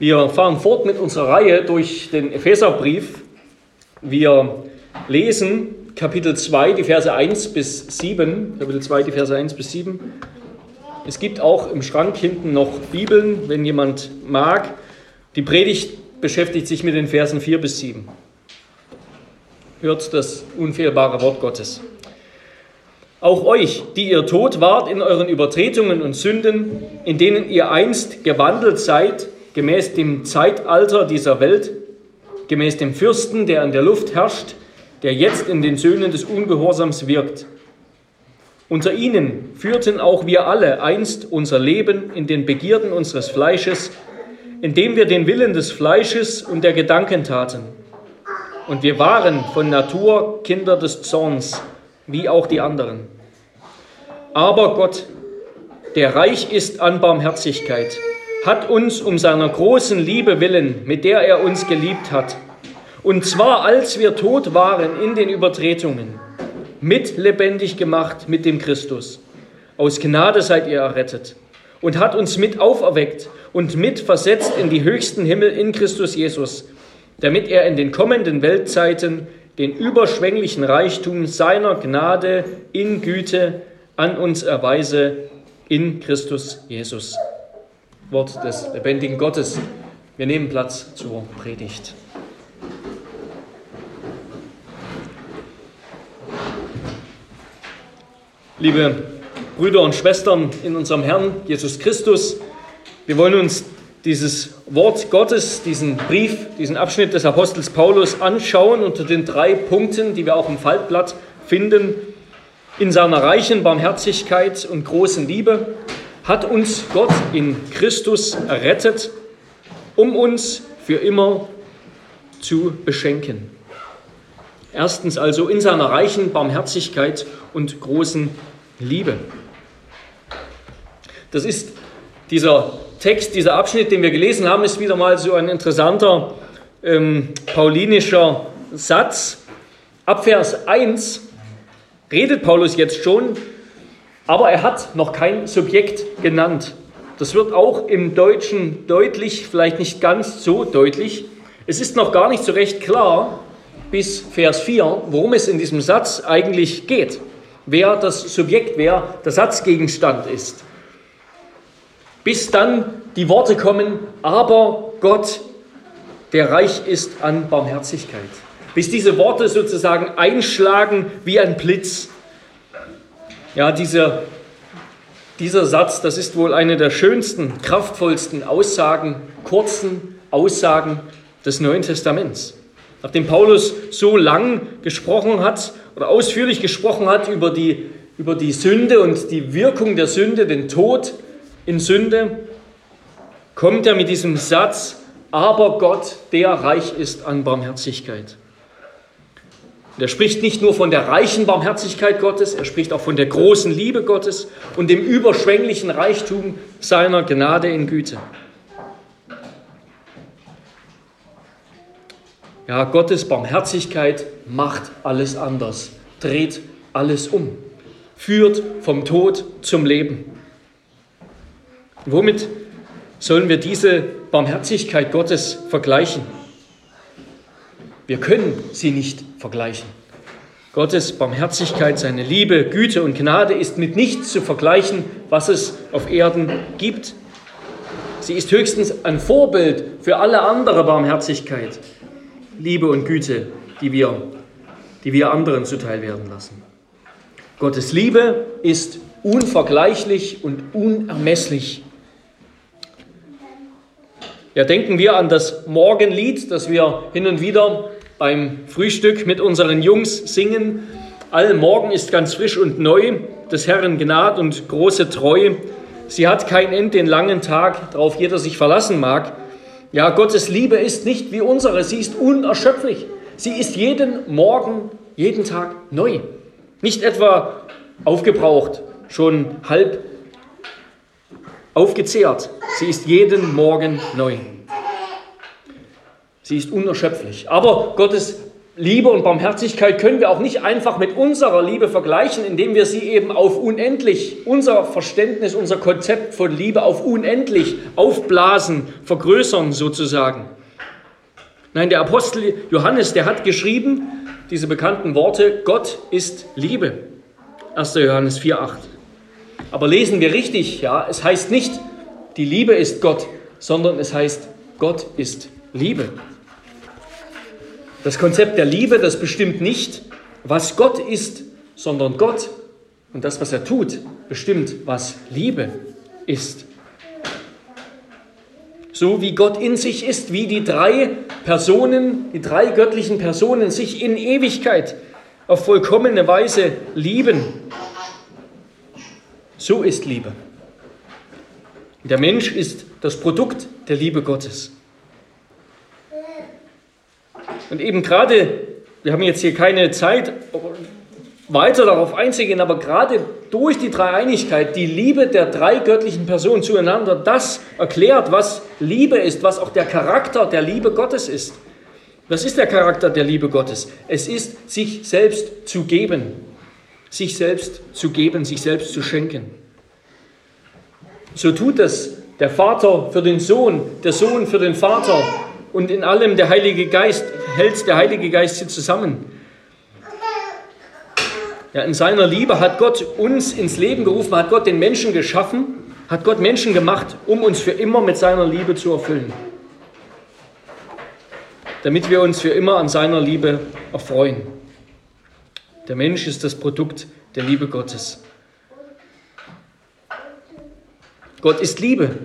Wir fahren fort mit unserer Reihe durch den Epheserbrief. Wir lesen Kapitel 2, die Verse 1 bis 7. Kapitel 2, die Verse 1 bis 7. Es gibt auch im Schrank hinten noch Bibeln, wenn jemand mag. Die Predigt beschäftigt sich mit den Versen 4 bis 7. Hört das unfehlbare Wort Gottes. Auch euch, die ihr tot wart in euren Übertretungen und Sünden, in denen ihr einst gewandelt seid, gemäß dem Zeitalter dieser Welt, gemäß dem Fürsten, der in der Luft herrscht, der jetzt in den Söhnen des Ungehorsams wirkt. Unter ihnen führten auch wir alle einst unser Leben in den Begierden unseres Fleisches, indem wir den Willen des Fleisches und der Gedanken taten. Und wir waren von Natur Kinder des Zorns wie auch die anderen. Aber Gott, der reich ist an Barmherzigkeit, hat uns um seiner großen Liebe willen, mit der er uns geliebt hat, und zwar als wir tot waren in den Übertretungen, mit lebendig gemacht mit dem Christus. Aus Gnade seid ihr errettet und hat uns mit auferweckt und mit versetzt in die höchsten Himmel in Christus Jesus, damit er in den kommenden Weltzeiten den überschwänglichen Reichtum seiner Gnade in Güte an uns erweise in Christus Jesus. Wort des lebendigen Gottes. Wir nehmen Platz zur Predigt. Liebe Brüder und Schwestern in unserem Herrn Jesus Christus, wir wollen uns dieses Wort Gottes, diesen Brief, diesen Abschnitt des Apostels Paulus anschauen unter den drei Punkten, die wir auch im Faltblatt finden. In seiner reichen Barmherzigkeit und großen Liebe hat uns Gott in Christus errettet, um uns für immer zu beschenken. Erstens also in seiner reichen Barmherzigkeit und großen Liebe. Das ist dieser Text, dieser Abschnitt, den wir gelesen haben, ist wieder mal so ein interessanter ähm, paulinischer Satz. Ab Vers 1 redet Paulus jetzt schon, aber er hat noch kein Subjekt genannt. Das wird auch im Deutschen deutlich, vielleicht nicht ganz so deutlich. Es ist noch gar nicht so recht klar bis Vers 4, worum es in diesem Satz eigentlich geht. Wer das Subjekt, wer der Satzgegenstand ist bis dann die Worte kommen, aber Gott, der reich ist an Barmherzigkeit. Bis diese Worte sozusagen einschlagen wie ein Blitz. Ja, dieser, dieser Satz, das ist wohl eine der schönsten, kraftvollsten Aussagen, kurzen Aussagen des Neuen Testaments. Nachdem Paulus so lang gesprochen hat oder ausführlich gesprochen hat über die, über die Sünde und die Wirkung der Sünde, den Tod, in Sünde, kommt er mit diesem Satz, aber Gott, der reich ist an Barmherzigkeit. Und er spricht nicht nur von der reichen Barmherzigkeit Gottes, er spricht auch von der großen Liebe Gottes und dem überschwänglichen Reichtum seiner Gnade in Güte. Ja, Gottes Barmherzigkeit macht alles anders, dreht alles um, führt vom Tod zum Leben. Womit sollen wir diese Barmherzigkeit Gottes vergleichen? Wir können sie nicht vergleichen. Gottes Barmherzigkeit, seine Liebe, Güte und Gnade ist mit nichts zu vergleichen, was es auf Erden gibt. Sie ist höchstens ein Vorbild für alle andere Barmherzigkeit, Liebe und Güte, die wir, die wir anderen zuteil werden lassen. Gottes Liebe ist unvergleichlich und unermesslich ja, denken wir an das Morgenlied, das wir hin und wieder beim Frühstück mit unseren Jungs singen. All Morgen ist ganz frisch und neu, des Herrn Gnad und große Treue. Sie hat kein End den langen Tag, darauf jeder sich verlassen mag. Ja, Gottes Liebe ist nicht wie unsere, sie ist unerschöpflich. Sie ist jeden Morgen, jeden Tag neu. Nicht etwa aufgebraucht, schon halb aufgezehrt. Sie ist jeden Morgen neu. Sie ist unerschöpflich. Aber Gottes Liebe und Barmherzigkeit können wir auch nicht einfach mit unserer Liebe vergleichen, indem wir sie eben auf unendlich, unser Verständnis, unser Konzept von Liebe auf unendlich aufblasen, vergrößern sozusagen. Nein, der Apostel Johannes, der hat geschrieben, diese bekannten Worte, Gott ist Liebe. 1. Johannes 4,8. Aber lesen wir richtig, ja, es heißt nicht, die Liebe ist Gott, sondern es heißt, Gott ist Liebe. Das Konzept der Liebe, das bestimmt nicht, was Gott ist, sondern Gott und das, was er tut, bestimmt, was Liebe ist. So wie Gott in sich ist, wie die drei Personen, die drei göttlichen Personen sich in Ewigkeit auf vollkommene Weise lieben. So ist Liebe. Der Mensch ist das Produkt der Liebe Gottes. Und eben gerade, wir haben jetzt hier keine Zeit, weiter darauf einzugehen, aber gerade durch die Dreieinigkeit, die Liebe der drei göttlichen Personen zueinander, das erklärt, was Liebe ist, was auch der Charakter der Liebe Gottes ist. Was ist der Charakter der Liebe Gottes? Es ist, sich selbst zu geben. Sich selbst zu geben, sich selbst zu schenken. So tut es der Vater für den Sohn, der Sohn für den Vater und in allem der Heilige Geist, hält der Heilige Geist sie zusammen. Ja, in seiner Liebe hat Gott uns ins Leben gerufen, hat Gott den Menschen geschaffen, hat Gott Menschen gemacht, um uns für immer mit seiner Liebe zu erfüllen. Damit wir uns für immer an seiner Liebe erfreuen. Der Mensch ist das Produkt der Liebe Gottes. Gott ist Liebe.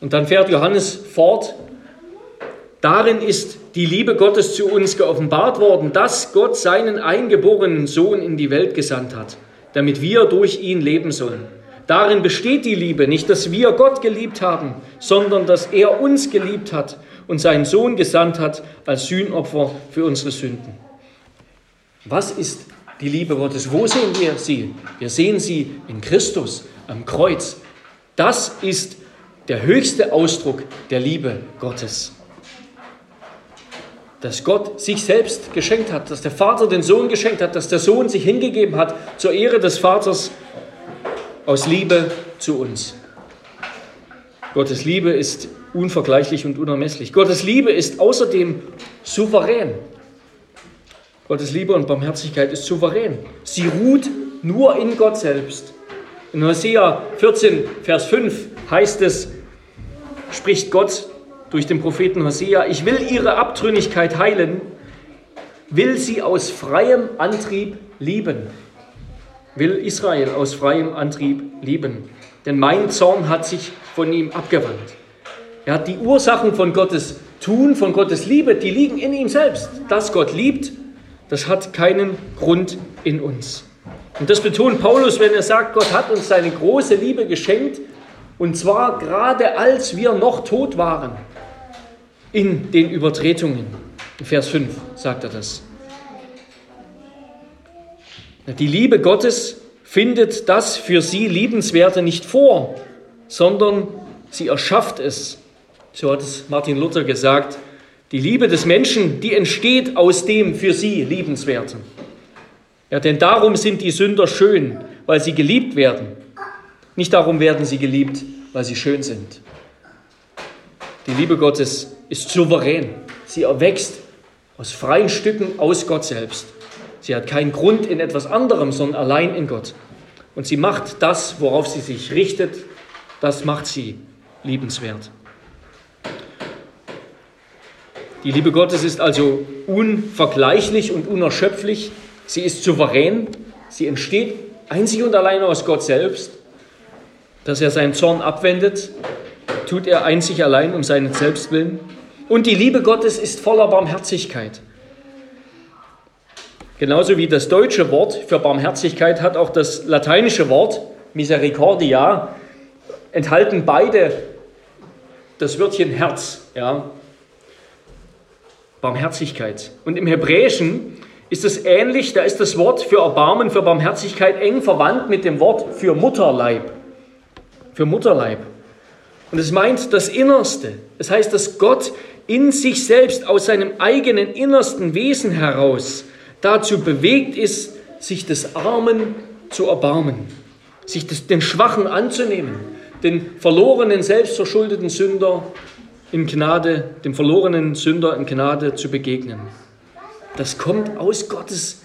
Und dann fährt Johannes fort Darin ist die Liebe Gottes zu uns geoffenbart worden, dass Gott seinen eingeborenen Sohn in die Welt gesandt hat, damit wir durch ihn leben sollen. Darin besteht die Liebe, nicht dass wir Gott geliebt haben, sondern dass er uns geliebt hat und seinen Sohn gesandt hat als Sühnopfer für unsere Sünden. Was ist die Liebe Gottes? Wo sehen wir sie? Wir sehen sie in Christus am Kreuz. Das ist der höchste Ausdruck der Liebe Gottes dass Gott sich selbst geschenkt hat, dass der Vater den Sohn geschenkt hat, dass der Sohn sich hingegeben hat zur Ehre des Vaters aus Liebe zu uns. Gottes Liebe ist unvergleichlich und unermesslich. Gottes Liebe ist außerdem souverän. Gottes Liebe und Barmherzigkeit ist souverän. Sie ruht nur in Gott selbst. In Hosea 14, Vers 5 heißt es, spricht Gott durch den Propheten Hosea, ich will ihre Abtrünnigkeit heilen, will sie aus freiem Antrieb lieben. Will Israel aus freiem Antrieb lieben. Denn mein Zorn hat sich von ihm abgewandt. Er hat die Ursachen von Gottes Tun, von Gottes Liebe, die liegen in ihm selbst. Dass Gott liebt, das hat keinen Grund in uns. Und das betont Paulus, wenn er sagt, Gott hat uns seine große Liebe geschenkt, und zwar gerade als wir noch tot waren in den Übertretungen. In Vers 5 sagt er das. Die Liebe Gottes findet das für sie Liebenswerte nicht vor, sondern sie erschafft es. So hat es Martin Luther gesagt. Die Liebe des Menschen, die entsteht aus dem für sie Liebenswerten. Ja, denn darum sind die Sünder schön, weil sie geliebt werden. Nicht darum werden sie geliebt, weil sie schön sind. Die Liebe Gottes ist souverän. Sie erwächst aus freien Stücken aus Gott selbst. Sie hat keinen Grund in etwas anderem, sondern allein in Gott. Und sie macht das, worauf sie sich richtet, das macht sie liebenswert. Die Liebe Gottes ist also unvergleichlich und unerschöpflich. Sie ist souverän. Sie entsteht einzig und allein aus Gott selbst, dass er seinen Zorn abwendet tut er einzig allein um seinen Selbstwillen. Und die Liebe Gottes ist voller Barmherzigkeit. Genauso wie das deutsche Wort für Barmherzigkeit hat auch das lateinische Wort Misericordia enthalten beide das Wörtchen Herz, ja, Barmherzigkeit. Und im Hebräischen ist es ähnlich, da ist das Wort für Erbarmen, für Barmherzigkeit eng verwandt mit dem Wort für Mutterleib. Für Mutterleib. Und es meint das Innerste. Es heißt, dass Gott in sich selbst aus seinem eigenen innersten Wesen heraus dazu bewegt ist, sich des Armen zu erbarmen, sich des, den Schwachen anzunehmen, den verlorenen, selbstverschuldeten Sünder in Gnade, dem verlorenen Sünder in Gnade zu begegnen. Das kommt aus Gottes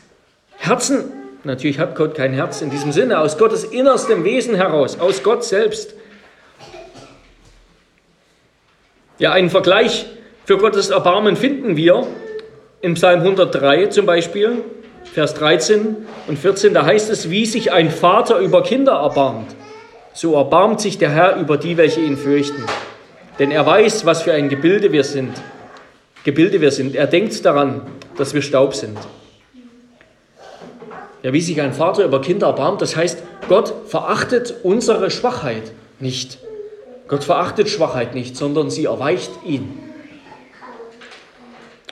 Herzen. Natürlich hat Gott kein Herz in diesem Sinne, aus Gottes innerstem Wesen heraus, aus Gott selbst. Ja, einen Vergleich für Gottes Erbarmen finden wir im Psalm 103 zum Beispiel, Vers 13 und 14. Da heißt es, wie sich ein Vater über Kinder erbarmt, so erbarmt sich der Herr über die, welche ihn fürchten. Denn er weiß, was für ein Gebilde wir sind. Gebilde wir sind. Er denkt daran, dass wir Staub sind. Ja, wie sich ein Vater über Kinder erbarmt, das heißt, Gott verachtet unsere Schwachheit nicht. Gott verachtet Schwachheit nicht, sondern sie erweicht ihn.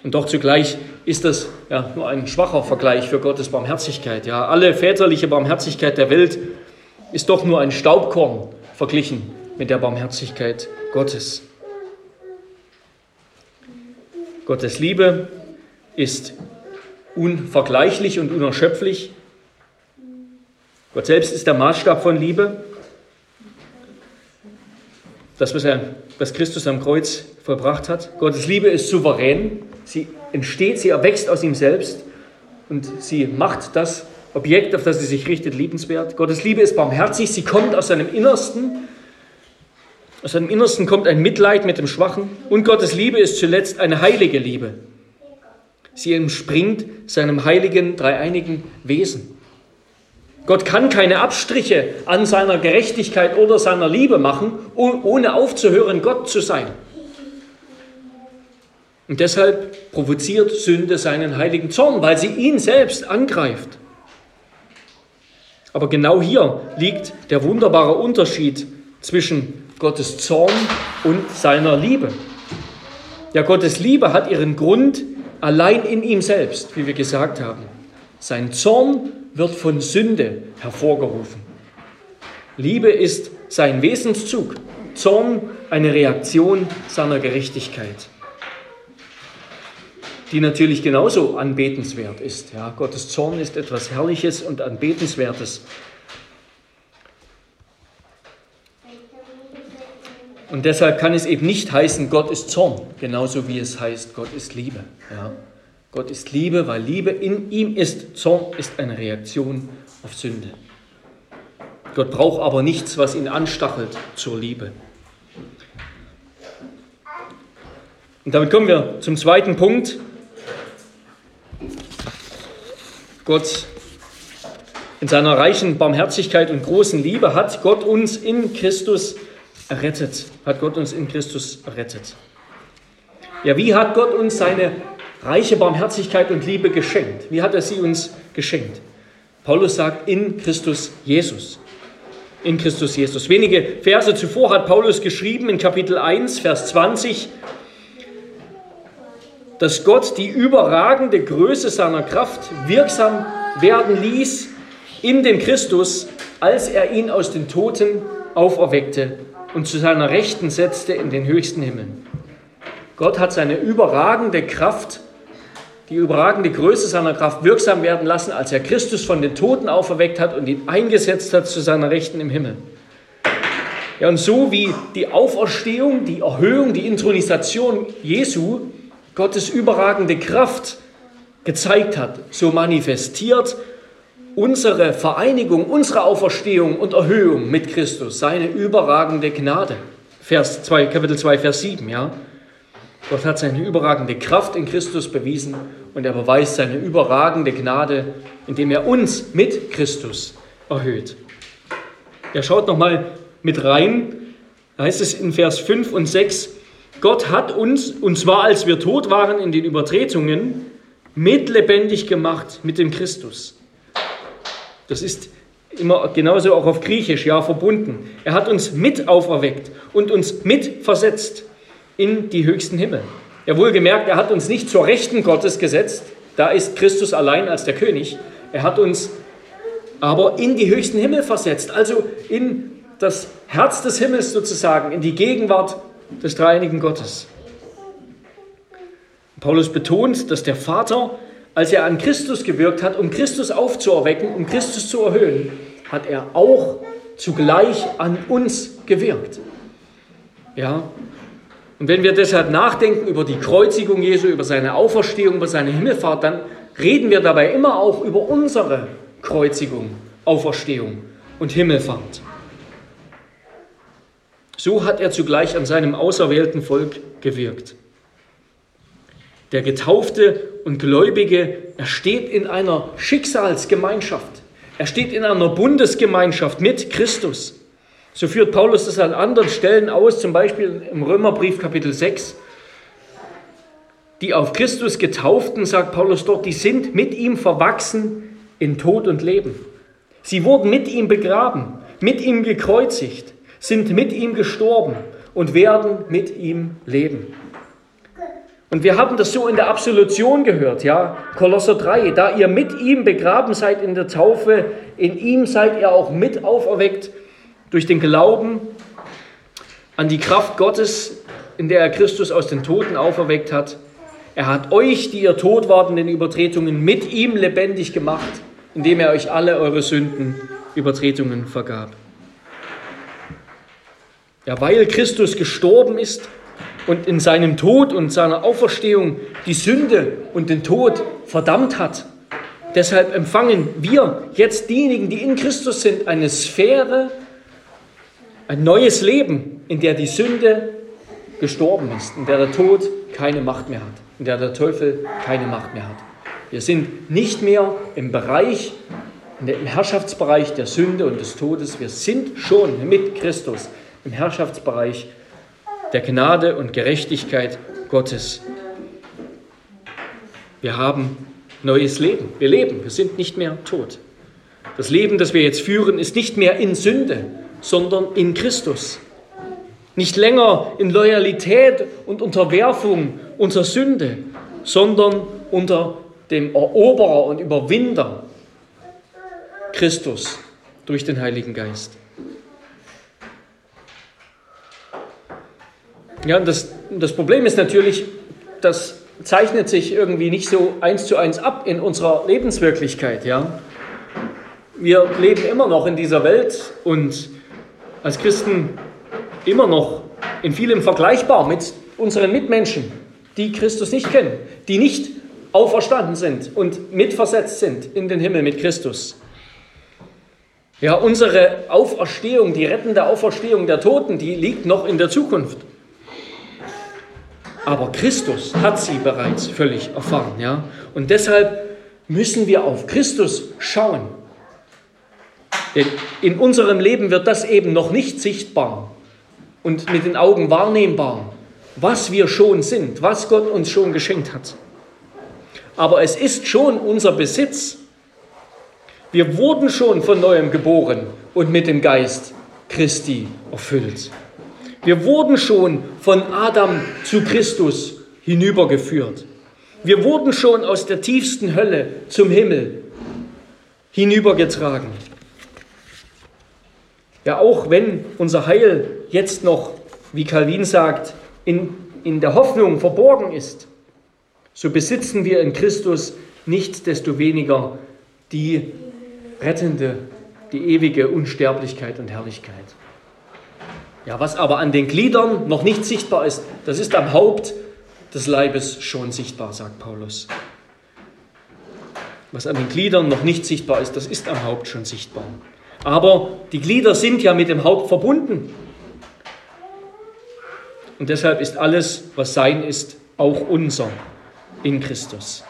Und doch zugleich ist das ja nur ein schwacher Vergleich für Gottes Barmherzigkeit. Ja, alle väterliche Barmherzigkeit der Welt ist doch nur ein Staubkorn verglichen mit der Barmherzigkeit Gottes. Gottes Liebe ist unvergleichlich und unerschöpflich. Gott selbst ist der Maßstab von Liebe das, was, er, was Christus am Kreuz vollbracht hat. Gottes Liebe ist souverän. Sie entsteht, sie erwächst aus ihm selbst und sie macht das Objekt, auf das sie sich richtet, liebenswert. Gottes Liebe ist barmherzig. Sie kommt aus seinem Innersten. Aus seinem Innersten kommt ein Mitleid mit dem Schwachen. Und Gottes Liebe ist zuletzt eine heilige Liebe. Sie entspringt seinem heiligen, dreieinigen Wesen. Gott kann keine Abstriche an seiner Gerechtigkeit oder seiner Liebe machen, ohne aufzuhören, Gott zu sein. Und deshalb provoziert Sünde seinen heiligen Zorn, weil sie ihn selbst angreift. Aber genau hier liegt der wunderbare Unterschied zwischen Gottes Zorn und seiner Liebe. Ja, Gottes Liebe hat ihren Grund allein in ihm selbst, wie wir gesagt haben. Sein Zorn wird von Sünde hervorgerufen. Liebe ist sein Wesenszug, Zorn eine Reaktion seiner Gerechtigkeit, die natürlich genauso anbetenswert ist. Ja, Gottes Zorn ist etwas Herrliches und Anbetenswertes. Und deshalb kann es eben nicht heißen, Gott ist Zorn, genauso wie es heißt, Gott ist Liebe. Ja. Gott ist Liebe, weil Liebe in ihm ist. Zorn ist eine Reaktion auf Sünde. Gott braucht aber nichts, was ihn anstachelt zur Liebe. Und damit kommen wir zum zweiten Punkt. Gott in seiner reichen Barmherzigkeit und großen Liebe hat Gott uns in Christus errettet. Hat Gott uns in Christus errettet. Ja, wie hat Gott uns seine reiche Barmherzigkeit und Liebe geschenkt. Wie hat er sie uns geschenkt? Paulus sagt, in Christus Jesus. In Christus Jesus. Wenige Verse zuvor hat Paulus geschrieben in Kapitel 1, Vers 20, dass Gott die überragende Größe seiner Kraft wirksam werden ließ in dem Christus, als er ihn aus den Toten auferweckte und zu seiner Rechten setzte in den höchsten Himmeln. Gott hat seine überragende Kraft die überragende Größe seiner Kraft wirksam werden lassen, als er Christus von den Toten auferweckt hat und ihn eingesetzt hat zu seiner Rechten im Himmel. Ja, und so wie die Auferstehung, die Erhöhung, die Intronisation Jesu Gottes überragende Kraft gezeigt hat, so manifestiert unsere Vereinigung, unsere Auferstehung und Erhöhung mit Christus seine überragende Gnade. Vers 2, Kapitel 2, Vers 7, ja. Gott hat seine überragende Kraft in Christus bewiesen und er beweist seine überragende Gnade, indem er uns mit Christus erhöht. Er schaut nochmal mit rein, da heißt es in Vers 5 und 6, Gott hat uns, und zwar als wir tot waren in den Übertretungen, mitlebendig gemacht mit dem Christus. Das ist immer genauso auch auf Griechisch, ja, verbunden. Er hat uns mit auferweckt und uns mit versetzt in die höchsten Himmel. Ja, wohlgemerkt, er hat uns nicht zur Rechten Gottes gesetzt, da ist Christus allein als der König. Er hat uns aber in die höchsten Himmel versetzt, also in das Herz des Himmels sozusagen, in die Gegenwart des dreieinigen Gottes. Paulus betont, dass der Vater, als er an Christus gewirkt hat, um Christus aufzuerwecken, um Christus zu erhöhen, hat er auch zugleich an uns gewirkt. Ja? Und wenn wir deshalb nachdenken über die Kreuzigung Jesu, über seine Auferstehung, über seine Himmelfahrt, dann reden wir dabei immer auch über unsere Kreuzigung, Auferstehung und Himmelfahrt. So hat er zugleich an seinem auserwählten Volk gewirkt. Der Getaufte und Gläubige, er steht in einer Schicksalsgemeinschaft. Er steht in einer Bundesgemeinschaft mit Christus. So führt Paulus das an anderen Stellen aus, zum Beispiel im Römerbrief Kapitel 6. Die auf Christus getauften, sagt Paulus dort, die sind mit ihm verwachsen in Tod und Leben. Sie wurden mit ihm begraben, mit ihm gekreuzigt, sind mit ihm gestorben und werden mit ihm leben. Und wir haben das so in der Absolution gehört, ja, Kolosser 3, da ihr mit ihm begraben seid in der Taufe, in ihm seid ihr auch mit auferweckt durch den Glauben an die Kraft Gottes, in der er Christus aus den Toten auferweckt hat. Er hat euch, die ihr tot wart in Übertretungen, mit ihm lebendig gemacht, indem er euch alle eure Sünden, Übertretungen vergab. Ja, weil Christus gestorben ist und in seinem Tod und seiner Auferstehung die Sünde und den Tod verdammt hat, deshalb empfangen wir jetzt diejenigen, die in Christus sind, eine Sphäre ein neues Leben, in der die Sünde gestorben ist, in der der Tod keine Macht mehr hat, in der der Teufel keine Macht mehr hat. Wir sind nicht mehr im Bereich, im Herrschaftsbereich der Sünde und des Todes. Wir sind schon mit Christus im Herrschaftsbereich der Gnade und Gerechtigkeit Gottes. Wir haben neues Leben. Wir leben. Wir sind nicht mehr tot. Das Leben, das wir jetzt führen, ist nicht mehr in Sünde, sondern in Christus. Nicht länger in Loyalität und Unterwerfung unserer Sünde, sondern unter dem Eroberer und Überwinder Christus durch den Heiligen Geist. Ja, das, das Problem ist natürlich, das zeichnet sich irgendwie nicht so eins zu eins ab in unserer Lebenswirklichkeit. Ja? Wir leben immer noch in dieser Welt und als Christen immer noch in vielem vergleichbar mit unseren Mitmenschen, die Christus nicht kennen, die nicht auferstanden sind und mitversetzt sind in den Himmel mit Christus. Ja, unsere Auferstehung, die rettende Auferstehung der Toten, die liegt noch in der Zukunft. Aber Christus hat sie bereits völlig erfahren. Ja? Und deshalb müssen wir auf Christus schauen. In unserem Leben wird das eben noch nicht sichtbar und mit den Augen wahrnehmbar, was wir schon sind, was Gott uns schon geschenkt hat. Aber es ist schon unser Besitz. Wir wurden schon von neuem geboren und mit dem Geist Christi erfüllt. Wir wurden schon von Adam zu Christus hinübergeführt. Wir wurden schon aus der tiefsten Hölle zum Himmel hinübergetragen. Ja, auch wenn unser Heil jetzt noch, wie Calvin sagt, in, in der Hoffnung verborgen ist, so besitzen wir in Christus nichtsdestoweniger die rettende, die ewige Unsterblichkeit und Herrlichkeit. Ja, was aber an den Gliedern noch nicht sichtbar ist, das ist am Haupt des Leibes schon sichtbar, sagt Paulus. Was an den Gliedern noch nicht sichtbar ist, das ist am Haupt schon sichtbar. Aber die Glieder sind ja mit dem Haupt verbunden. Und deshalb ist alles, was sein ist, auch unser in Christus.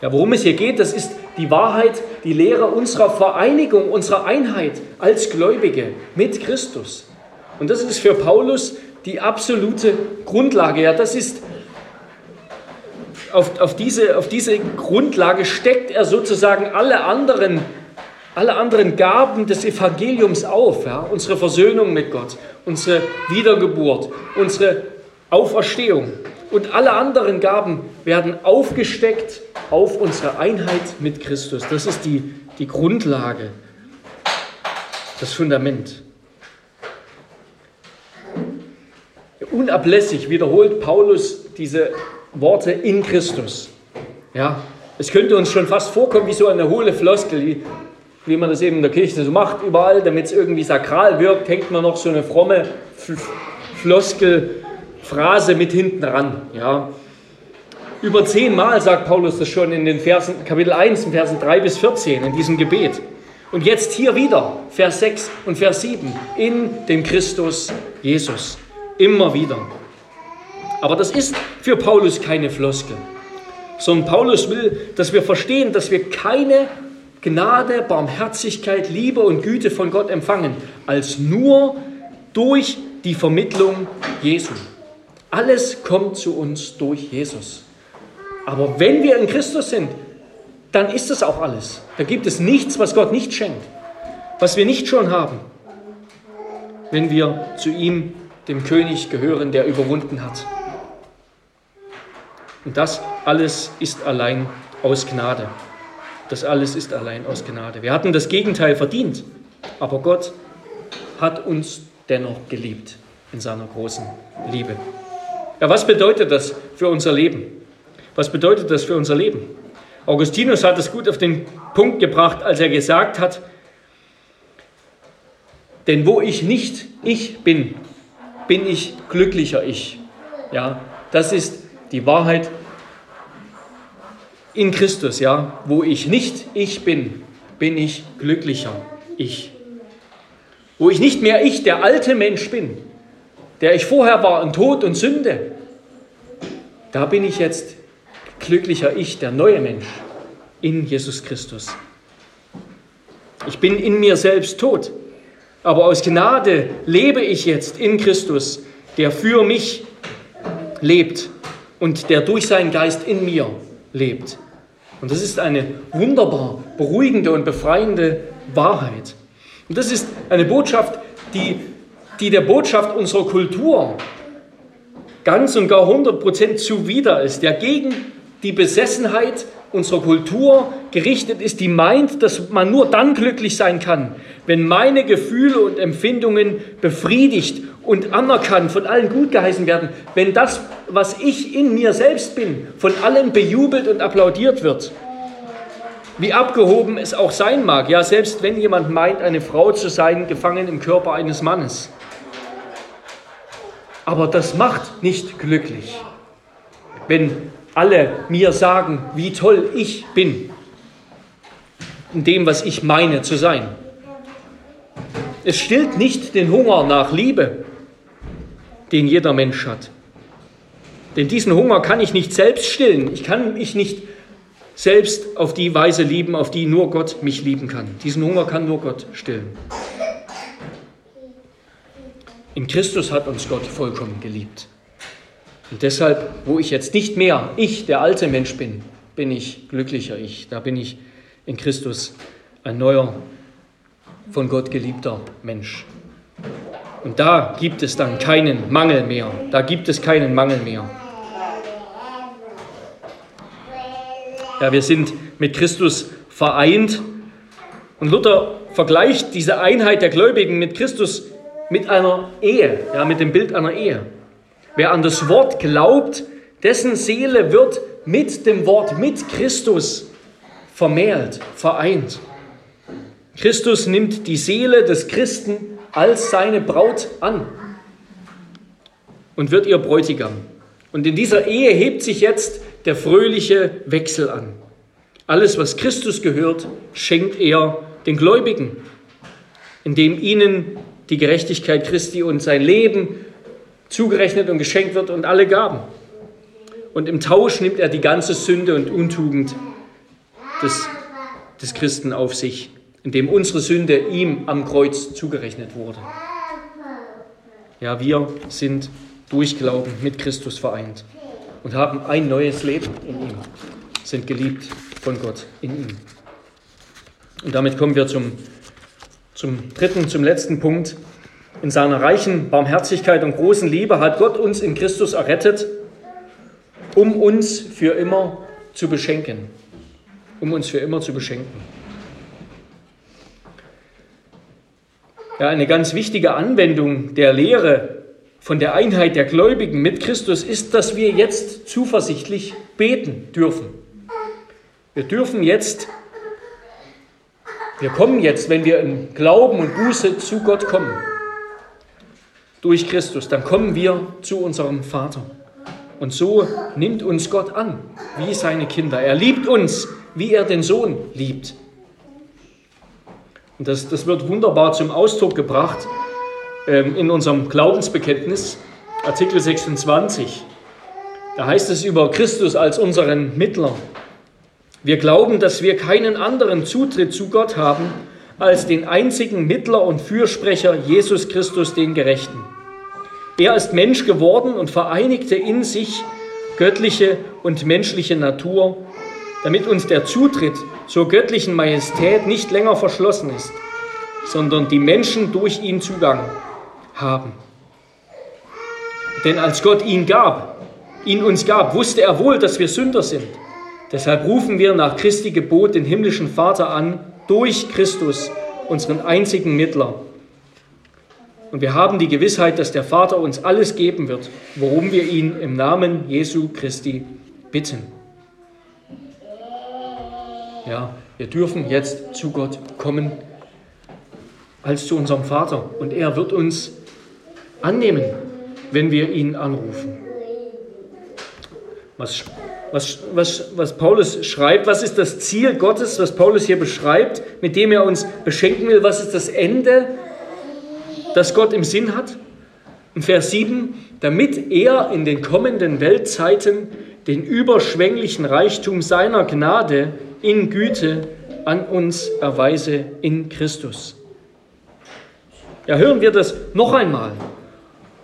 Ja, worum es hier geht, das ist die Wahrheit, die Lehre unserer Vereinigung, unserer Einheit als Gläubige mit Christus. Und das ist für Paulus die absolute Grundlage. Ja, das ist auf, auf, diese, auf diese Grundlage steckt er sozusagen alle anderen alle anderen Gaben des Evangeliums auf. Ja? Unsere Versöhnung mit Gott, unsere Wiedergeburt, unsere Auferstehung. Und alle anderen Gaben werden aufgesteckt auf unsere Einheit mit Christus. Das ist die, die Grundlage, das Fundament. Unablässig wiederholt Paulus diese Worte in Christus. Ja, es könnte uns schon fast vorkommen wie so eine hohle Floskel, wie, wie man das eben in der Kirche so macht, überall, damit es irgendwie sakral wirkt, hängt man noch so eine fromme Floskelphrase mit hinten ran. Ja. Über zehnmal sagt Paulus das schon in den Versen, Kapitel 1, in Versen 3 bis 14, in diesem Gebet. Und jetzt hier wieder, Vers 6 und Vers 7, in dem Christus Jesus. Immer wieder. Aber das ist für Paulus keine Floskel, sondern Paulus will, dass wir verstehen, dass wir keine Gnade, Barmherzigkeit, Liebe und Güte von Gott empfangen, als nur durch die Vermittlung Jesu. Alles kommt zu uns durch Jesus. Aber wenn wir in Christus sind, dann ist es auch alles. Da gibt es nichts, was Gott nicht schenkt, was wir nicht schon haben, wenn wir zu ihm, dem König, gehören, der überwunden hat. Und das alles ist allein aus Gnade. Das alles ist allein aus Gnade. Wir hatten das Gegenteil verdient, aber Gott hat uns dennoch geliebt in seiner großen Liebe. Ja, was bedeutet das für unser Leben? Was bedeutet das für unser Leben? Augustinus hat es gut auf den Punkt gebracht, als er gesagt hat, denn wo ich nicht ich bin, bin ich glücklicher ich. Ja, das ist die Wahrheit in Christus, ja. Wo ich nicht ich bin, bin ich glücklicher ich. Wo ich nicht mehr ich, der alte Mensch bin, der ich vorher war in Tod und Sünde, da bin ich jetzt glücklicher ich, der neue Mensch in Jesus Christus. Ich bin in mir selbst tot, aber aus Gnade lebe ich jetzt in Christus, der für mich lebt und der durch seinen Geist in mir lebt. Und das ist eine wunderbar beruhigende und befreiende Wahrheit. Und das ist eine Botschaft, die, die der Botschaft unserer Kultur ganz und gar 100% zuwider ist, der gegen die Besessenheit unserer Kultur gerichtet ist, die meint, dass man nur dann glücklich sein kann, wenn meine Gefühle und Empfindungen befriedigt und anerkannt, von allen gut geheißen werden, wenn das, was ich in mir selbst bin, von allen bejubelt und applaudiert wird. Wie abgehoben es auch sein mag, ja, selbst wenn jemand meint, eine Frau zu sein, gefangen im Körper eines Mannes. Aber das macht nicht glücklich, wenn alle mir sagen, wie toll ich bin in dem, was ich meine zu sein. Es stillt nicht den Hunger nach Liebe, den jeder Mensch hat. Denn diesen Hunger kann ich nicht selbst stillen. Ich kann mich nicht selbst auf die Weise lieben, auf die nur Gott mich lieben kann. Diesen Hunger kann nur Gott stillen. In Christus hat uns Gott vollkommen geliebt. Und deshalb, wo ich jetzt nicht mehr ich, der alte Mensch bin, bin ich glücklicher ich. Da bin ich in Christus ein neuer, von Gott geliebter Mensch. Und da gibt es dann keinen Mangel mehr. Da gibt es keinen Mangel mehr. Ja, wir sind mit Christus vereint. Und Luther vergleicht diese Einheit der Gläubigen mit Christus mit einer Ehe, ja, mit dem Bild einer Ehe. Wer an das Wort glaubt, dessen Seele wird mit dem Wort, mit Christus vermählt, vereint. Christus nimmt die Seele des Christen als seine Braut an und wird ihr Bräutigam. Und in dieser Ehe hebt sich jetzt der fröhliche Wechsel an. Alles, was Christus gehört, schenkt er den Gläubigen, indem ihnen die Gerechtigkeit Christi und sein Leben zugerechnet und geschenkt wird und alle Gaben. Und im Tausch nimmt er die ganze Sünde und Untugend des, des Christen auf sich, indem unsere Sünde ihm am Kreuz zugerechnet wurde. Ja, wir sind durch Glauben mit Christus vereint und haben ein neues Leben in ihm, sind geliebt von Gott in ihm. Und damit kommen wir zum, zum dritten, zum letzten Punkt. In seiner reichen Barmherzigkeit und großen Liebe hat Gott uns in Christus errettet, um uns für immer zu beschenken. Um uns für immer zu beschenken. Ja, eine ganz wichtige Anwendung der Lehre von der Einheit der Gläubigen mit Christus ist, dass wir jetzt zuversichtlich beten dürfen. Wir dürfen jetzt, wir kommen jetzt, wenn wir in Glauben und Buße zu Gott kommen, durch Christus, dann kommen wir zu unserem Vater. Und so nimmt uns Gott an, wie seine Kinder. Er liebt uns, wie er den Sohn liebt. Und das, das wird wunderbar zum Ausdruck gebracht ähm, in unserem Glaubensbekenntnis, Artikel 26. Da heißt es über Christus als unseren Mittler. Wir glauben, dass wir keinen anderen Zutritt zu Gott haben als den einzigen Mittler und Fürsprecher Jesus Christus, den Gerechten. Er ist Mensch geworden und vereinigte in sich göttliche und menschliche Natur, damit uns der Zutritt zur göttlichen Majestät nicht länger verschlossen ist, sondern die Menschen durch ihn Zugang haben. Denn als Gott ihn gab, ihn uns gab, wusste er wohl, dass wir Sünder sind. Deshalb rufen wir nach Christi Gebot den himmlischen Vater an, durch Christus, unseren einzigen Mittler. Und wir haben die Gewissheit, dass der Vater uns alles geben wird, worum wir ihn im Namen Jesu Christi bitten. Ja, wir dürfen jetzt zu Gott kommen als zu unserem Vater und er wird uns annehmen, wenn wir ihn anrufen. Was, was, was, was Paulus schreibt, was ist das Ziel Gottes, was Paulus hier beschreibt, mit dem er uns beschenken will, was ist das Ende, das Gott im Sinn hat? In Vers 7, damit er in den kommenden Weltzeiten den überschwänglichen Reichtum seiner Gnade in Güte an uns erweise in Christus. Ja, hören wir das noch einmal.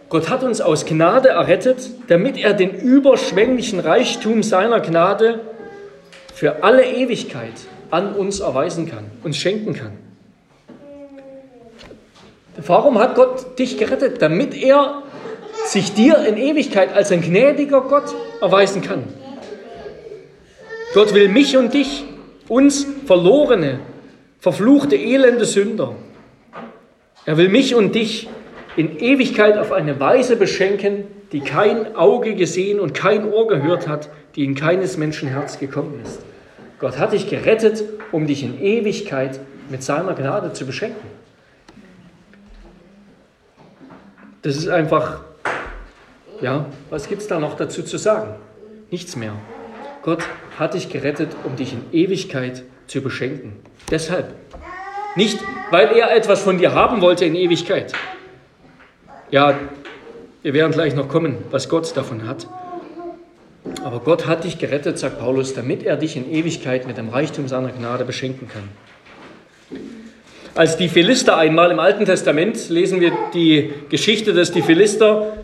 Gott hat uns aus Gnade errettet, damit er den überschwänglichen Reichtum seiner Gnade für alle Ewigkeit an uns erweisen kann, uns schenken kann. Warum hat Gott dich gerettet? Damit er sich dir in Ewigkeit als ein gnädiger Gott erweisen kann. Gott will mich und dich, uns verlorene, verfluchte, elende Sünder. Er will mich und dich in Ewigkeit auf eine Weise beschenken, die kein Auge gesehen und kein Ohr gehört hat, die in keines Menschen Herz gekommen ist. Gott hat dich gerettet, um dich in Ewigkeit mit seiner Gnade zu beschenken. Das ist einfach, ja, was gibt es da noch dazu zu sagen? Nichts mehr. Gott hat dich gerettet, um dich in Ewigkeit zu beschenken. Deshalb. Nicht, weil er etwas von dir haben wollte in Ewigkeit, ja, wir werden gleich noch kommen, was Gott davon hat. Aber Gott hat dich gerettet, sagt Paulus, damit er dich in Ewigkeit mit dem Reichtum seiner Gnade beschenken kann. Als die Philister einmal im Alten Testament lesen wir die Geschichte, dass die Philister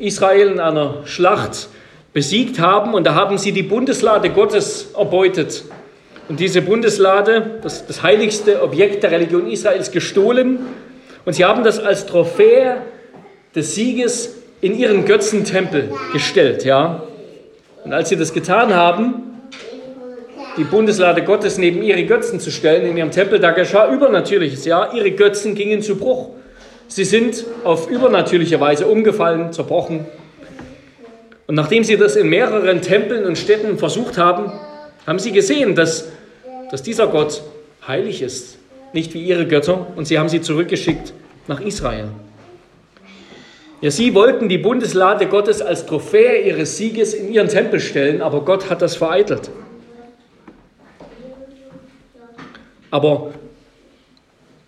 Israel in einer Schlacht besiegt haben und da haben sie die Bundeslade Gottes erbeutet. Und diese Bundeslade, das, das heiligste Objekt der Religion Israels, gestohlen. Und sie haben das als Trophäe des Sieges in ihren Götzentempel gestellt, ja. Und als sie das getan haben, die Bundeslade Gottes neben ihre Götzen zu stellen in ihrem Tempel, da geschah Übernatürliches, ja. Ihre Götzen gingen zu Bruch. Sie sind auf übernatürliche Weise umgefallen, zerbrochen. Und nachdem sie das in mehreren Tempeln und Städten versucht haben, haben sie gesehen, dass, dass dieser Gott heilig ist, nicht wie ihre Götter, und sie haben sie zurückgeschickt nach Israel. Ja, sie wollten die Bundeslade Gottes als Trophäe ihres Sieges in ihren Tempel stellen, aber Gott hat das vereitelt. Aber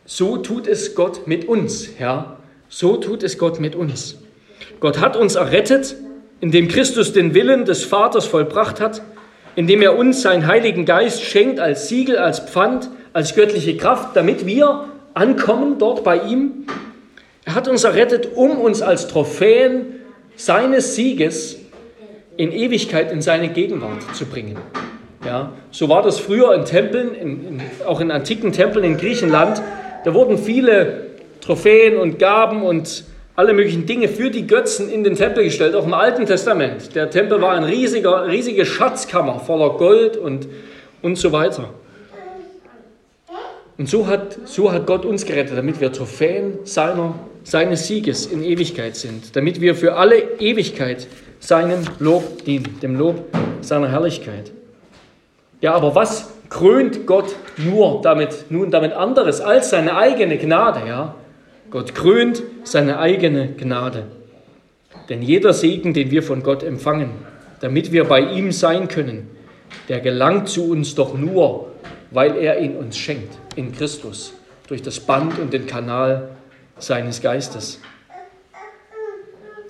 so tut es Gott mit uns, Herr. So tut es Gott mit uns. Gott hat uns errettet, indem Christus den Willen des Vaters vollbracht hat, indem er uns seinen Heiligen Geist schenkt als Siegel, als Pfand, als göttliche Kraft, damit wir ankommen dort bei ihm er hat uns errettet, um uns als Trophäen seines Sieges in Ewigkeit in seine Gegenwart zu bringen. Ja, so war das früher in Tempeln, in, in, auch in antiken Tempeln in Griechenland. Da wurden viele Trophäen und Gaben und alle möglichen Dinge für die Götzen in den Tempel gestellt, auch im Alten Testament. Der Tempel war eine riesige, riesige Schatzkammer voller Gold und, und so weiter. Und so hat, so hat Gott uns gerettet, damit wir Trophäen seiner seines Sieges in Ewigkeit sind, damit wir für alle Ewigkeit seinem Lob dienen, dem Lob seiner Herrlichkeit. Ja, aber was krönt Gott nur damit, nun damit anderes als seine eigene Gnade, ja? Gott krönt seine eigene Gnade. Denn jeder Segen, den wir von Gott empfangen, damit wir bei ihm sein können, der gelangt zu uns doch nur, weil er ihn uns schenkt, in Christus, durch das Band und den Kanal seines Geistes.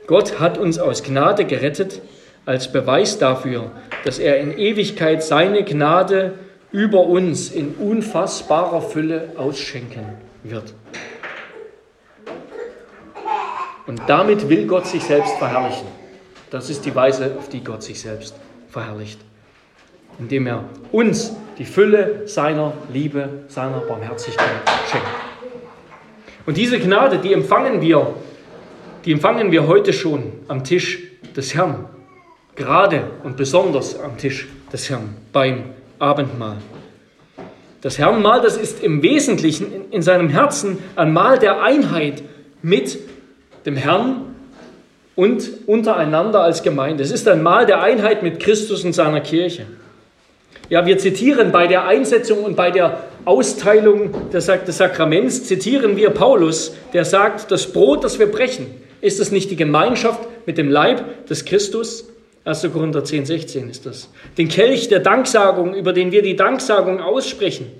Gott hat uns aus Gnade gerettet, als Beweis dafür, dass er in Ewigkeit seine Gnade über uns in unfassbarer Fülle ausschenken wird. Und damit will Gott sich selbst verherrlichen. Das ist die Weise, auf die Gott sich selbst verherrlicht. Indem er uns die Fülle seiner Liebe, seiner Barmherzigkeit schenkt. Und diese Gnade, die empfangen wir, die empfangen wir heute schon am Tisch des Herrn. Gerade und besonders am Tisch des Herrn beim Abendmahl. Das Herrenmahl, das ist im Wesentlichen in seinem Herzen ein Mahl der Einheit mit dem Herrn und untereinander als Gemeinde. Es ist ein Mahl der Einheit mit Christus und seiner Kirche. Ja, wir zitieren bei der Einsetzung und bei der Austeilung des Sakraments, zitieren wir Paulus, der sagt, das Brot, das wir brechen, ist es nicht die Gemeinschaft mit dem Leib des Christus? 1. Korinther 10, 16 ist das. Den Kelch der Danksagung, über den wir die Danksagung aussprechen,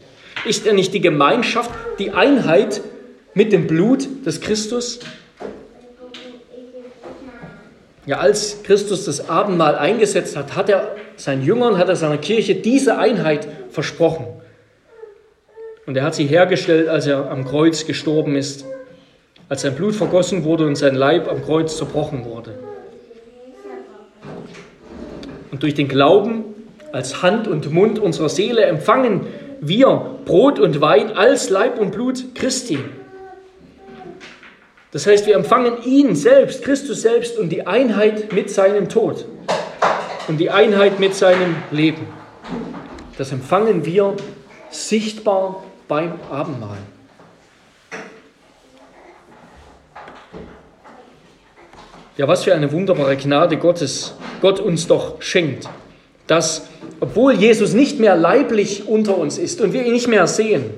ist er nicht die Gemeinschaft, die Einheit mit dem Blut des Christus? Ja, als Christus das Abendmahl eingesetzt hat, hat er seinen Jüngern, hat er seiner Kirche diese Einheit versprochen. Und er hat sie hergestellt, als er am Kreuz gestorben ist, als sein Blut vergossen wurde und sein Leib am Kreuz zerbrochen wurde. Und durch den Glauben als Hand und Mund unserer Seele empfangen wir Brot und Wein als Leib und Blut Christi. Das heißt, wir empfangen ihn selbst, Christus selbst und die Einheit mit seinem Tod und die Einheit mit seinem Leben. Das empfangen wir sichtbar beim Abendmahl. Ja, was für eine wunderbare Gnade Gottes Gott uns doch schenkt, dass, obwohl Jesus nicht mehr leiblich unter uns ist und wir ihn nicht mehr sehen,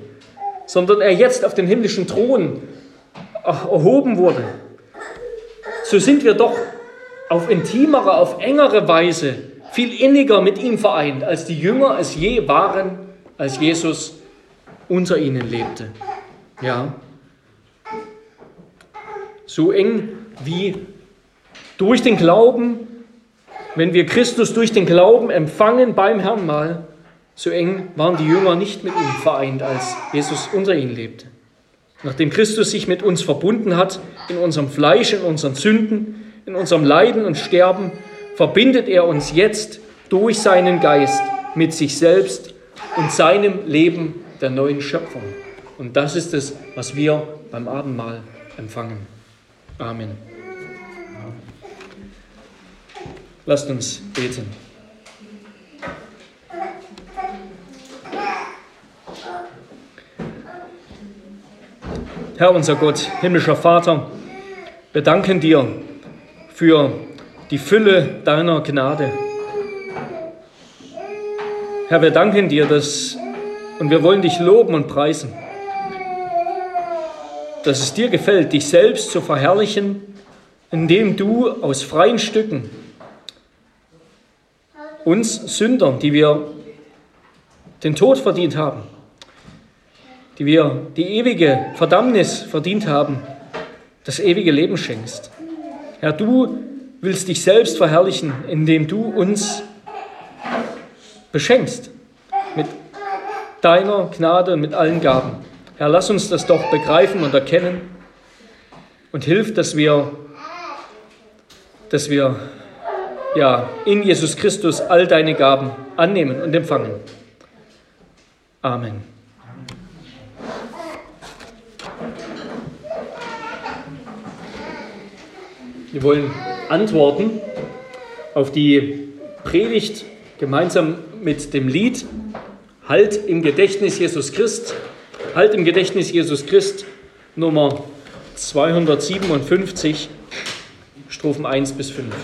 sondern er jetzt auf dem himmlischen Thron erhoben wurde, so sind wir doch auf intimere, auf engere Weise viel inniger mit ihm vereint, als die Jünger es je waren, als Jesus unter ihnen lebte. Ja. So eng wie durch den Glauben, wenn wir Christus durch den Glauben empfangen beim Herrn mal, so eng waren die Jünger nicht mit ihm vereint, als Jesus unter ihnen lebte. Nachdem Christus sich mit uns verbunden hat, in unserem Fleisch, in unseren Sünden, in unserem Leiden und Sterben, verbindet er uns jetzt durch seinen Geist mit sich selbst und seinem Leben der neuen Schöpfung. Und das ist es, was wir beim Abendmahl empfangen. Amen. Lasst uns beten. Herr unser Gott, himmlischer Vater, wir danken dir für die Fülle deiner Gnade. Herr, wir danken dir, dass, und wir wollen dich loben und preisen, dass es dir gefällt, dich selbst zu verherrlichen, indem du aus freien Stücken uns Sündern, die wir den Tod verdient haben, die wir die ewige Verdammnis verdient haben, das ewige Leben schenkst. Herr, du willst dich selbst verherrlichen, indem du uns beschenkst mit deiner Gnade und mit allen Gaben. Herr, lass uns das doch begreifen und erkennen und hilf, dass wir, dass wir ja, in Jesus Christus all deine Gaben annehmen und empfangen. Amen. Wir wollen antworten auf die Predigt gemeinsam mit dem Lied Halt im Gedächtnis Jesus Christ. Halt im Gedächtnis Jesus Christ Nummer 257, Strophen 1 bis 5.